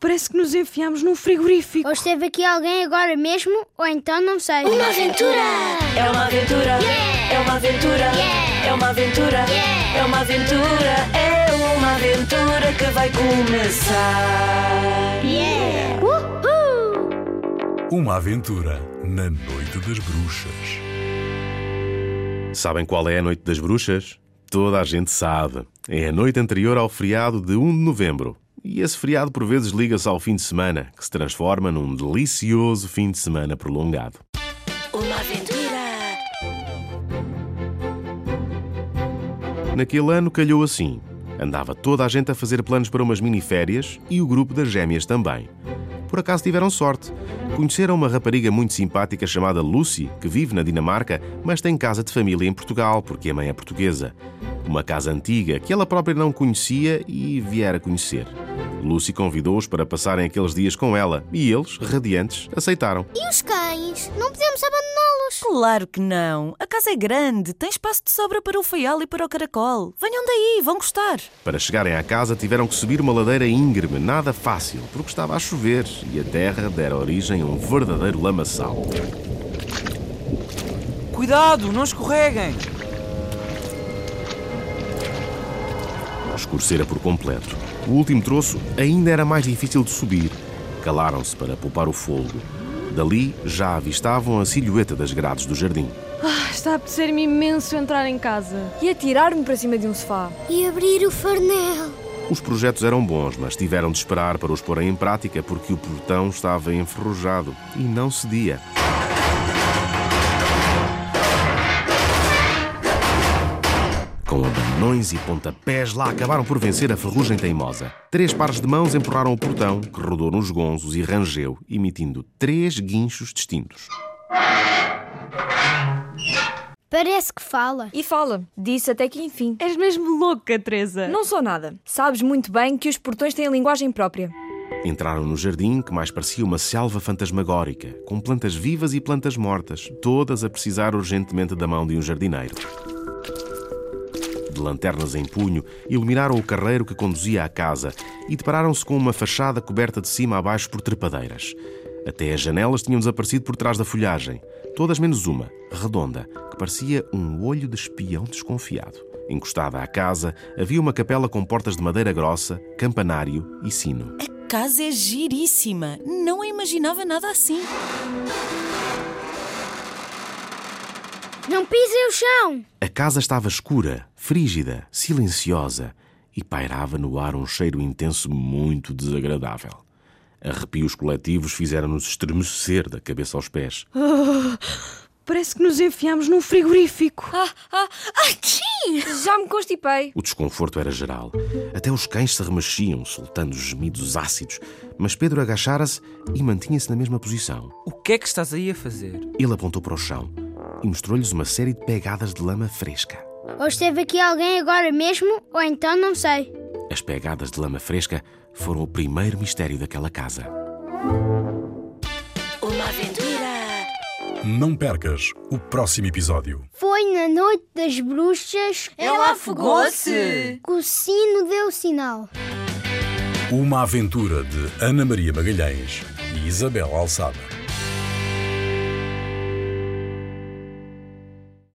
Parece que nos enfiamos num frigorífico. Ou esteve aqui alguém agora mesmo, ou então não sei. Uma aventura! É uma aventura! É uma aventura! É uma aventura! É uma aventura! É uma aventura que vai começar! Yeah! Uhul! Uma aventura na Noite das Bruxas. Sabem qual é a Noite das Bruxas? Toda a gente sabe. É a noite anterior ao feriado de 1 de novembro. E esse feriado por vezes liga-se ao fim de semana, que se transforma num delicioso fim de semana prolongado. Uma aventura! Naquele ano calhou assim. Andava toda a gente a fazer planos para umas mini-férias e o grupo das gêmeas também. Por acaso tiveram sorte. Conheceram uma rapariga muito simpática chamada Lucy, que vive na Dinamarca, mas tem casa de família em Portugal, porque a mãe é portuguesa. Uma casa antiga que ela própria não conhecia e viera conhecer. Lucy convidou-os para passarem aqueles dias com ela e eles, radiantes, aceitaram. E os cães? Não podemos abandoná-los. Claro que não. A casa é grande, tem espaço de sobra para o feial e para o caracol. Venham daí, vão gostar. Para chegarem à casa tiveram que subir uma ladeira íngreme, nada fácil, porque estava a chover e a terra dera origem a um verdadeiro lamaçal. Cuidado, não escorreguem! Escurecera por completo. O último troço ainda era mais difícil de subir. Calaram-se para poupar o fogo. Dali já avistavam a silhueta das grades do jardim. Ah, está a apetecer-me imenso entrar em casa e atirar-me para cima de um sofá. E abrir o farnel. Os projetos eram bons, mas tiveram de esperar para os porem em prática porque o portão estava enferrujado e não cedia. Com abanões e pontapés, lá acabaram por vencer a ferrugem teimosa. Três pares de mãos empurraram o portão, que rodou nos gonzos e rangeu, emitindo três guinchos distintos. Parece que fala. E fala, disse até que enfim. És mesmo louca, Teresa. Não sou nada. Sabes muito bem que os portões têm linguagem própria. Entraram no jardim que mais parecia uma selva fantasmagórica, com plantas vivas e plantas mortas, todas a precisar urgentemente da mão de um jardineiro. De lanternas em punho, iluminaram o carreiro que conduzia à casa e depararam-se com uma fachada coberta de cima a baixo por trepadeiras. Até as janelas tinham desaparecido por trás da folhagem, todas menos uma, redonda, que parecia um olho de espião desconfiado. Encostada à casa, havia uma capela com portas de madeira grossa, campanário e sino. A casa é giríssima. Não imaginava nada assim. Não pisem o chão. A casa estava escura, frígida, silenciosa e pairava no ar um cheiro intenso muito desagradável. Arrepios coletivos fizeram-nos estremecer da cabeça aos pés. Parece que nos enfiamos num frigorífico. Ah, ah, aqui! Já me constipei. O desconforto era geral. Até os cães se remexiam, soltando gemidos ácidos. Mas Pedro agachara-se e mantinha-se na mesma posição. O que é que estás aí a fazer? Ele apontou para o chão e mostrou-lhes uma série de pegadas de lama fresca. Ou esteve aqui alguém agora mesmo, ou então não sei. As pegadas de lama fresca foram o primeiro mistério daquela casa. Uma aventura! Não percas o próximo episódio. Foi na noite das bruxas Ela afogou-se! que o sino deu sinal. Uma aventura de Ana Maria Magalhães e Isabel Alçada.